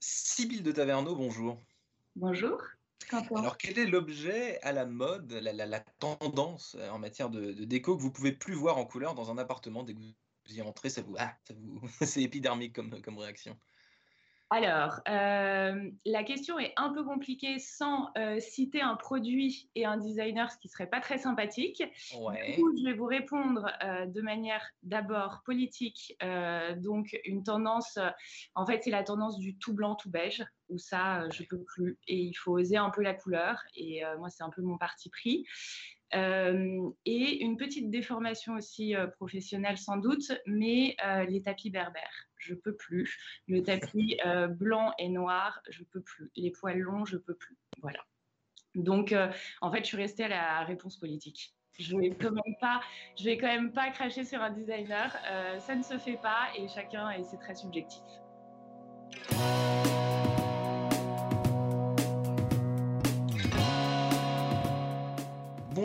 Sibylle de Taverneau, bonjour. Bonjour. Alors, quel est l'objet à la mode, la, tendance euh, en matière de, déco que vous pouvez plus voir en couleur dans un appartement dès que vous y rentrez Ça vous, ah, vous, c'est épidermique comme, comme réaction. Alors, euh, la question est un peu compliquée sans euh, citer un produit et un designer, ce qui serait pas très sympathique. Ouais. Du coup, je vais vous répondre euh, de manière d'abord politique. donc, une tendance, en fait, c'est la tendance du tout blanc, tout beige, où ça, je peux plus. Et il faut oser un peu la couleur. Et moi, c'est un peu mon parti pris. et une petite déformation aussi professionnelle sans doute, mais les tapis berbères je peux plus. Le tapis euh, blanc et noir, je peux plus. Les poils longs, je peux plus. Voilà. Donc, euh, en fait, je suis restée à la réponse politique. Je vais quand même pas, je vais quand même pas cracher sur un designer. Euh, ça ne se fait pas et chacun et c'est très subjectif.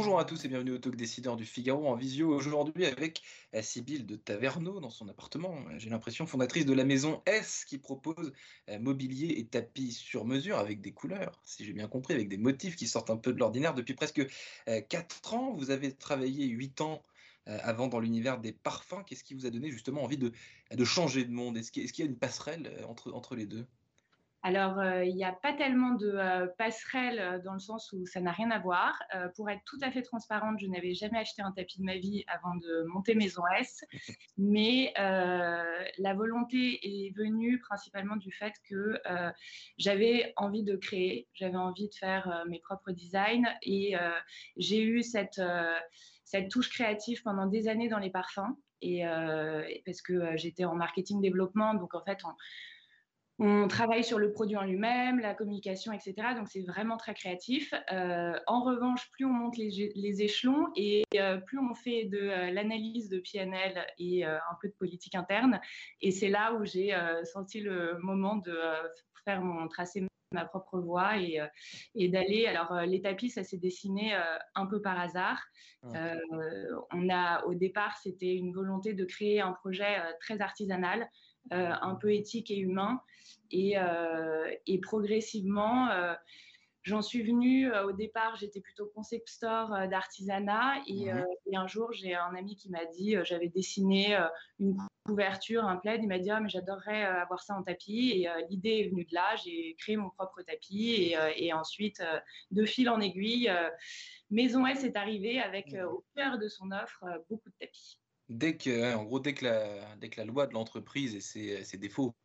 Bonjour à tous et bienvenue au Talk Décideur du Figaro en visio aujourd'hui avec Sybille de Taverneau dans son appartement. J'ai l'impression fondatrice de la maison S qui propose euh, mobilier et tapis sur mesure avec des couleurs, si j'ai bien compris, avec des motifs qui sortent un peu de l'ordinaire depuis presque 4 euh, ans. Vous avez travaillé 8 ans euh, avant dans l'univers des parfums. Qu'est-ce qui vous a donné justement envie de, changer de monde? Est-ce qu'il y a une passerelle entre les deux? Alors, euh, il n'y a pas tellement de euh, passerelle euh, dans le sens où ça n'a rien à voir. pour être tout à fait transparente, je n'avais jamais acheté un tapis de ma vie avant de monter Maison S, mais la volonté est venue principalement du fait que j'avais envie de créer, j'avais envie de faire mes propres designs et j'ai eu cette, cette touche créative pendant des années dans les parfums. Et parce que j'étais en marketing développement, donc en fait, on, on travaille sur le produit en lui-même, la communication, etc. Donc c'est vraiment très créatif. Euh, en revanche, plus on monte les, échelons et euh, plus on fait de euh, l'analyse de PNL et un peu de politique interne. Et c'est là où j'ai senti le moment de faire mon tracé ma propre voie et, et d'aller. Alors les tapis, ça s'est dessiné un peu par hasard. on a au départ, c'était une volonté de créer un projet très artisanal euh, un peu éthique et humain. Et, euh, et progressivement, euh, j'en suis venue, au départ, j'étais plutôt concept store d'artisanat. Et, mhm. et, un jour, j'ai un ami qui m'a dit, j'avais dessiné une couverture, un plaid. Il m'a dit, ah, mais j'adorerais avoir ça en tapis. Et l'idée est venue de là. J'ai créé mon propre tapis. Et, et ensuite, de fil en aiguille, Maison S est arrivée avec au cœur de son offre beaucoup de tapis. Dès que, en gros, dès que la, dès que la loi de l'entreprise et ses, défauts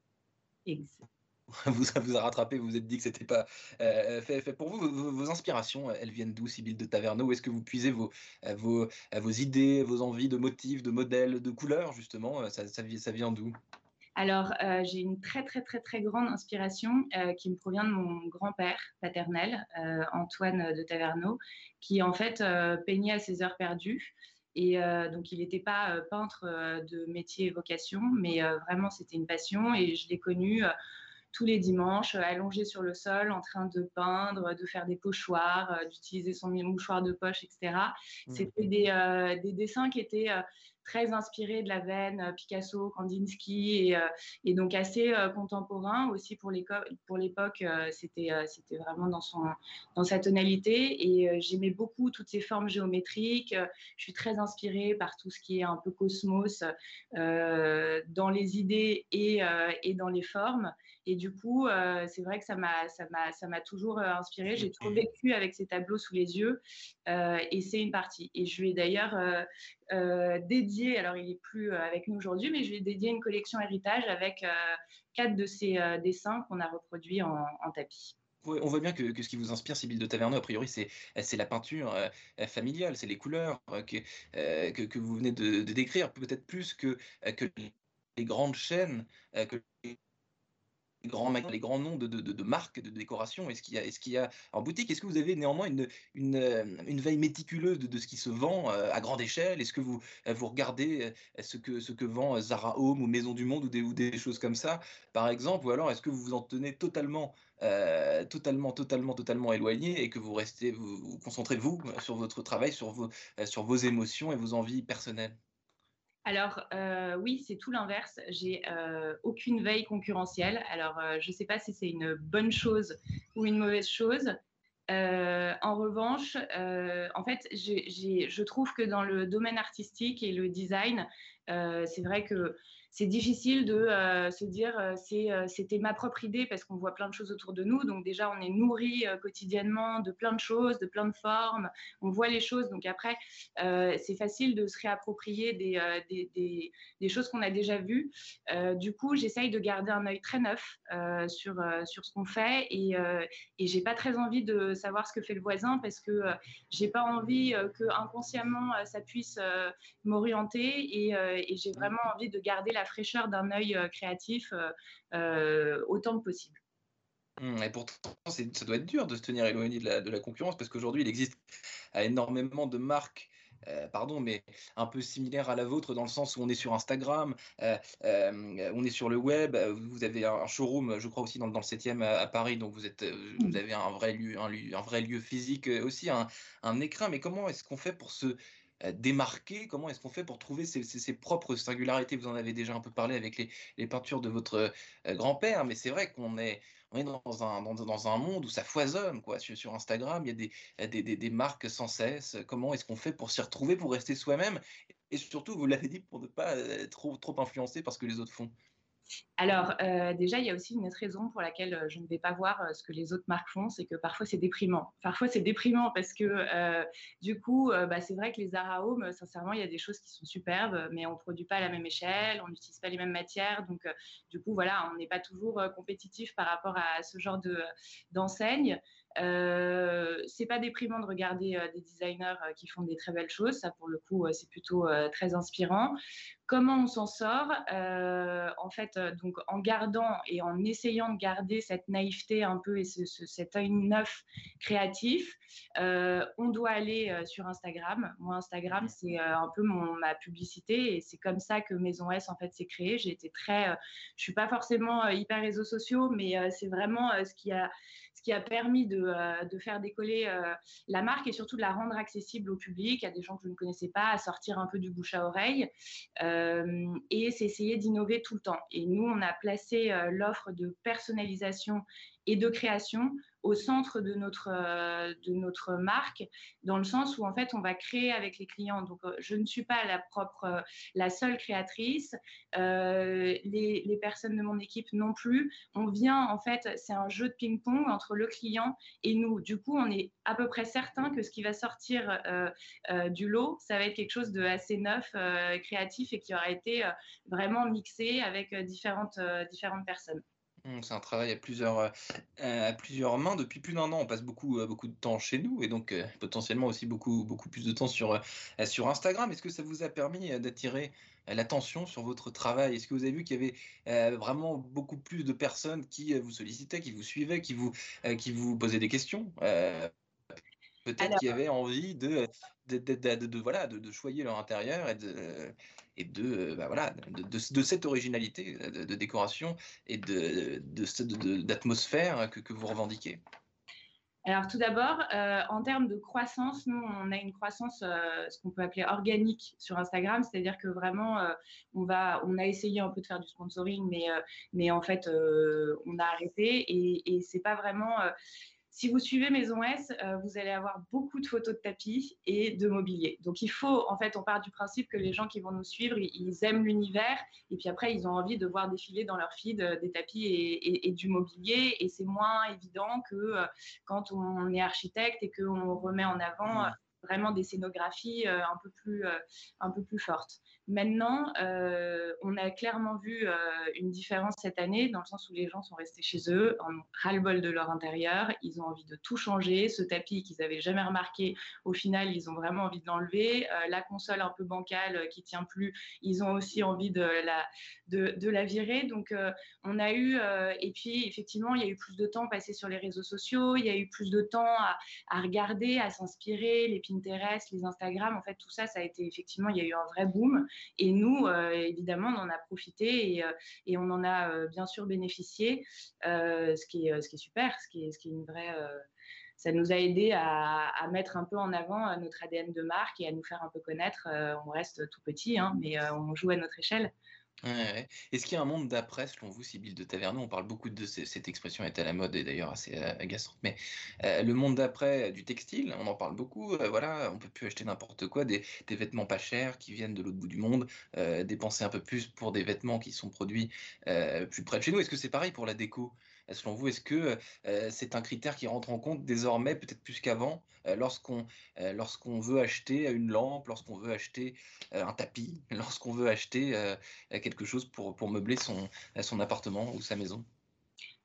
vous, vous a rattrapé, vous vous êtes dit que c'était pas euh, fait, fait, pour vous. Vos, inspirations, elles viennent d'où, Sybille de Taverneau? Où est-ce que vous puisez vos, euh, vos, euh, vos idées, vos envies de motifs, de modèles, de couleurs, justement? Ça, ça, ça vient d'où? Alors, j'ai une très, très, très, très grande inspiration qui me provient de mon grand-père paternel, Antoine de Taverneau, qui en fait peignait à ses heures perdues. Et euh, donc, il n'était pas euh, peintre euh, de métier et vocation, mais vraiment, c'était une passion. Et je l'ai connu tous les dimanches, allongé sur le sol, en train de peindre, de faire des pochoirs, d'utiliser son mouchoir de poche, etc. Mmh. C'était des, des, dessins qui étaient très inspiré de la veine euh, Picasso, Kandinsky et, euh, donc assez euh, contemporain aussi pour l'époque. c'était vraiment dans sa tonalité et j'aimais beaucoup toutes ces formes géométriques. Je suis très inspirée par tout ce qui est un peu cosmos dans les idées et dans les formes. Et du coup, c'est vrai que ça m'a ça m'a ça m'a toujours inspirée. J'ai toujours vécu avec ces tableaux sous les yeux et c'est une partie. Et je lui ai d'ailleurs dédié alors il est plus euh, avec nous aujourd'hui, mais je lui ai dédié une collection héritage avec euh, quatre de ses euh, dessins qu'on a reproduits en, tapis. on voit bien que, ce qui vous inspire, Sybille de Taverneau, a priori, c'est la peinture familiale, c'est les couleurs que, que, vous venez de, décrire, peut-être plus que, que les grandes chaînes, que les les grands noms de, marques de décoration Est-ce qu'il y, a en boutique? Est-ce que vous avez néanmoins une, veille méticuleuse de, ce qui se vend à grande échelle? Est-ce que vous, regardez ce que, vend Zara Home ou Maison du Monde ou des, choses comme ça, par exemple? Ou alors est-ce que vous vous en tenez totalement, totalement, totalement, totalement éloigné et que vous restez, vous, concentrez vous sur votre travail, sur vos émotions et vos envies personnelles? Alors oui, c'est tout l'inverse. J'ai aucune veille concurrentielle. Alors je ne sais pas si c'est une bonne chose ou une mauvaise chose. en revanche, en fait, je trouve que dans le domaine artistique et le design, c'est vrai que c'est difficile de euh, se dire euh, euh, c'était ma propre idée parce qu'on voit plein de choses autour de nous. Donc déjà, on est nourri quotidiennement de plein de choses, de plein de formes. On voit les choses. Donc après, c'est facile de se réapproprier des, choses qu'on a déjà vues. du coup, j'essaye de garder un œil très neuf sur, sur ce qu'on fait et, et j'ai pas très envie de savoir ce que fait le voisin parce que j'ai pas envie que inconsciemment ça puisse m'orienter et, et j'ai vraiment envie de garder la la fraîcheur d'un œil euh, créatif euh, euh, autant que possible. Mmh, et pourtant, ça doit être dur de se tenir éloigné de la, de la concurrence parce qu'aujourd'hui, il existe énormément de marques pardon, mais un peu similaires à la vôtre dans le sens où on est sur Instagram, on est sur le web, vous avez un showroom, je crois aussi dans, dans le 7e à, Paris, donc vous, êtes, vous avez un vrai lieu, un, un vrai lieu physique aussi, un, un écrin. Mais comment est-ce qu'on fait pour se démarquer Comment est-ce qu'on fait pour trouver ses, propres singularités? Vous en avez déjà un peu parlé avec les, peintures de votre euh, grand-père, mais c'est vrai qu'on est, dans, un, monde où ça foisonne. Quoi. Sur, Instagram, il y a des, marques sans cesse. Comment est-ce qu'on fait pour s'y retrouver, pour rester soi-même? Et surtout, vous l'avez dit, pour ne pas être trop, trop influencé par ce que les autres font. Alors, euh, déjà, il y a aussi une autre raison pour laquelle euh, je ne vais pas voir euh, ce que les autres marques font, c'est que parfois c'est déprimant. Parfois c'est déprimant parce que du coup, bah, c'est vrai que les Zara Home, sincèrement, il y a des choses qui sont superbes, mais on ne produit pas à la même échelle, on n'utilise pas les mêmes matières. Donc, du coup, voilà, on n'est pas toujours compétitif par rapport à ce genre d'enseigne. Euh, c'est pas déprimant de regarder des designers qui font des très belles choses. Ça, pour le coup, c'est plutôt très inspirant. Comment on s'en sort En fait, donc en gardant et en essayant de garder cette naïveté un peu et cet œil neuf créatif, on doit aller sur Instagram. Moi, Instagram, c'est un peu mon, ma publicité et c'est comme ça que Maison S en fait s'est créée. J'ai été très, je suis pas forcément hyper réseaux sociaux, mais c'est vraiment ce qui a ce qui a permis de, euh, de faire décoller euh, la marque et surtout de la rendre accessible au public, à des gens que je ne connaissais pas, à sortir un peu du bouche à oreille. Euh, et c'est essayer d'innover tout le temps. Et nous, on a placé l'offre de personnalisation et de création au centre de notre, euh, de notre marque, dans le sens où en fait on va créer avec les clients. Donc euh, je ne suis pas la propre, euh, la seule créatrice, les, les, personnes de mon équipe non plus. On vient en fait, c'est un jeu de ping-pong entre le client et nous. Du coup, on est à peu près certain que ce qui va sortir du lot, ça va être quelque chose de assez neuf, créatif et qui aura été vraiment mixé avec différentes, différentes personnes. Mmh, c'est un travail à plusieurs, euh, à plusieurs mains depuis plus d'un an. On passe beaucoup, euh, beaucoup de temps chez nous et donc euh, potentiellement aussi beaucoup, beaucoup plus de temps sur, sur Instagram. Est-ce que ça vous a permis d'attirer l'attention sur votre travail? Est-ce que vous avez vu qu'il y avait vraiment beaucoup plus de personnes qui vous sollicitaient, qui vous suivaient, qui vous, qui vous posaient des questions? Peut-être qu'il y avait envie de, de, de, voilà, de, choyer leur intérieur et de, de, bah voilà, de, cette originalité de, décoration et de, d'atmosphère que, vous revendiquez. Alors tout d'abord, euh, en termes de croissance, nous, on a une croissance, euh, ce qu'on peut appeler organique sur Instagram, c'est-à-dire que vraiment, euh, on, a essayé un peu de faire du sponsoring, mais, mais en fait, on a arrêté. Et, et c'est pas vraiment si vous suivez Maison S, euh, vous allez avoir beaucoup de photos de tapis et de mobilier. Donc il faut, en fait, on part du principe que les gens qui vont nous suivre, ils, aiment l'univers et puis après, ils ont envie de voir défiler dans leur feed euh, des tapis et, du mobilier. Et c'est moins évident que euh, quand on est architecte et qu'on remet en avant mmh. vraiment des scénographies un peu plus, un peu plus fortes. Maintenant, euh, on a clairement vu euh, une différence cette année dans le sens où les gens sont restés chez eux, en ras-le-bol de leur intérieur. Ils ont envie de tout changer. Ce tapis qu'ils n'avaient jamais remarqué, au final, ils ont vraiment envie de l'enlever. Euh, la console un peu bancale qui tient plus, ils ont aussi envie de la, virer. Donc, on a eu, et puis effectivement, il y a eu plus de temps passé sur les réseaux sociaux, il y a eu plus de temps à, à regarder, à s'inspirer, les Pinterest, les Instagram. En fait, tout ça, ça a été effectivement, il y a eu un vrai boom. Et nous, euh, évidemment, on en a profité et, euh, on en a euh, bien sûr bénéficié, ce, qui est, super, ce qui est une vraie ça nous a aidé à, mettre un peu en avant notre ADN de marque et à nous faire un peu connaître. on reste tout petit, hein, mais on joue à notre échelle. Est-ce qu'il y a un monde d'après, selon vous, Sybille de Taverneau? On parle beaucoup de cette expression est à la mode et d'ailleurs assez euh, agaçante. Mais euh, le monde d'après euh, du textile, on en parle beaucoup. voilà, on peut plus acheter n'importe quoi, des, vêtements pas chers qui viennent de l'autre bout du monde, dépenser un peu plus pour des vêtements qui sont produits plus près de chez nous. Est-ce que c'est pareil pour la déco? Selon vous, est-ce que c'est un critère qui rentre en compte désormais, peut-être plus qu'avant, lorsqu'on lorsqu'on veut acheter une lampe, lorsqu'on veut acheter un tapis, lorsqu'on veut acheter quelque chose pour, pour meubler son, son appartement ou sa maison?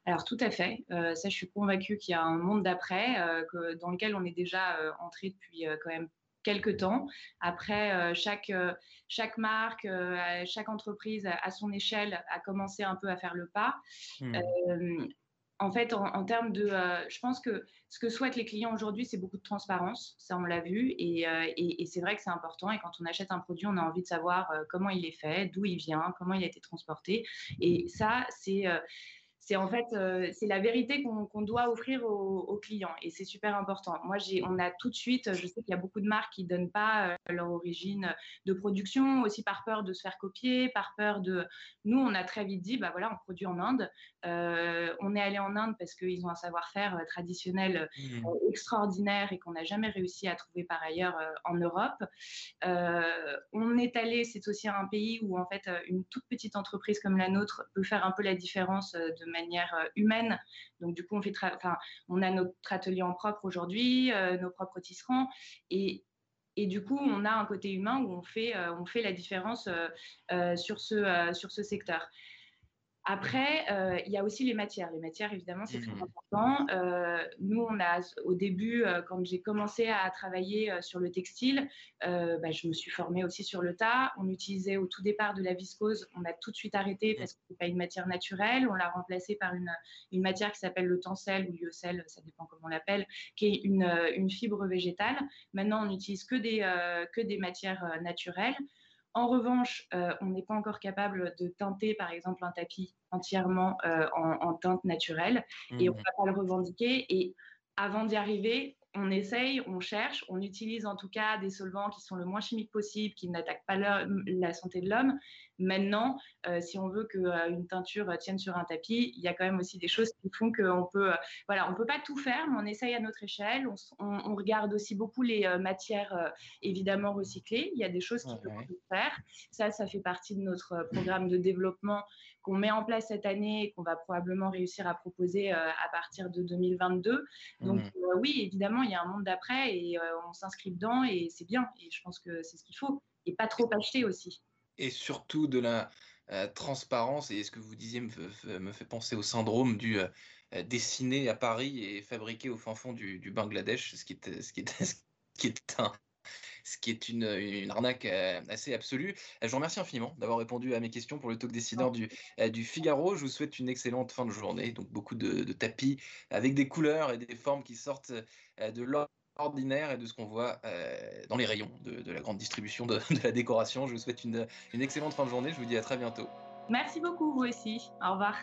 Alors tout à fait, ça je suis convaincue qu'il y a un monde d'après dans lequel on est déjà entré depuis quand même quelques temps. Après, chaque, chaque marque, chaque entreprise à son échelle a commencé un peu à faire le pas. Mmh en fait, en, termes de, euh, je pense que ce que souhaitent les clients aujourd'hui, c'est beaucoup de transparence. Ça, on l'a vu, et, euh, c'est vrai que c'est important. Et quand on achète un produit, on a envie de savoir euh, comment il est fait, d'où il vient, comment il a été transporté. Et ça, c'est c'est en fait euh, c'est la vérité qu'on doit offrir aux, clients et c'est super important. Moi, on a tout de suite, je sais qu'il y a beaucoup de marques qui donnent pas euh, leur origine de production, aussi par peur de se faire copier, par peur de. Nous, on a très vite dit, bah voilà, on produit en Inde. Euh, on est allé en Inde parce qu'ils ont un savoir-faire traditionnel mmh. extraordinaire et qu'on n'a jamais réussi à trouver par ailleurs en Europe. on est allé, c'est aussi un pays où en fait une toute petite entreprise comme la nôtre peut faire un peu la différence de manière euh, humaine. Donc, du coup, on, fait enfin, on a notre atelier en propre aujourd'hui, euh, nos propres tisserands. Et, et du coup, on a un côté humain où on fait, euh, on fait la différence sur, ce, sur ce secteur. Après, euh, il y a aussi les matières. Les matières, évidemment, c'est très mmh important. Euh, nous, on a, au début, euh, quand j'ai commencé à travailler sur le textile, bah, je me suis formée aussi sur le tas. On utilisait au tout départ de la viscose. On a tout de suite arrêté mmh. parce que ce n'est pas une matière naturelle. On l'a remplacée par une, une matière qui s'appelle le tencel ou lyocell, ça dépend comment on l'appelle, qui est une, une, fibre végétale. Maintenant, on n'utilise que, des que des matières naturelles. En revanche, euh, on n'est pas encore capable de teinter, par exemple, un tapis entièrement euh, en, teinte naturelle et on ne mmh. va pas le revendiquer. Et avant d'y arriver, on essaye, on cherche, on utilise en tout cas des solvants qui sont le moins chimiques possible, qui n'attaquent pas la santé de l'homme. Maintenant, euh, si on veut qu'une euh, teinture tienne sur un tapis, il y a quand même aussi des choses qui font qu'on peut, euh, voilà, on peut pas tout faire, mais on essaye à notre échelle. On, regarde aussi beaucoup les matières évidemment recyclées. Il y a des choses qui peuvent faire. Ça, ça fait partie de notre programme de développement qu'on met en place cette année et qu'on va probablement réussir à proposer à partir de 2022. Donc mmh. oui, évidemment, il y a un monde d'après et on s'inscrit dedans et c'est bien. Et je pense que c'est ce qu'il faut. Et pas trop acheter aussi et surtout de la euh, transparence. Et ce que vous disiez me, fait penser au syndrome du euh, dessiné à Paris et fabriqué au fin fond du, Bangladesh, ce qui est, ce qui est, ce qui est un, ce qui est une, une arnaque euh, assez absolue. Je vous remercie infiniment d'avoir répondu à mes questions pour le talk décideur du, du Figaro. Je vous souhaite une excellente fin de journée. Donc beaucoup de, de tapis avec des couleurs et des formes qui sortent de l'ordre ordinaire et de ce qu'on voit euh, dans les rayons de, la grande distribution de, la décoration. Je vous souhaite une, une excellente fin de journée. Je vous dis à très bientôt. Merci beaucoup, vous aussi. Au revoir.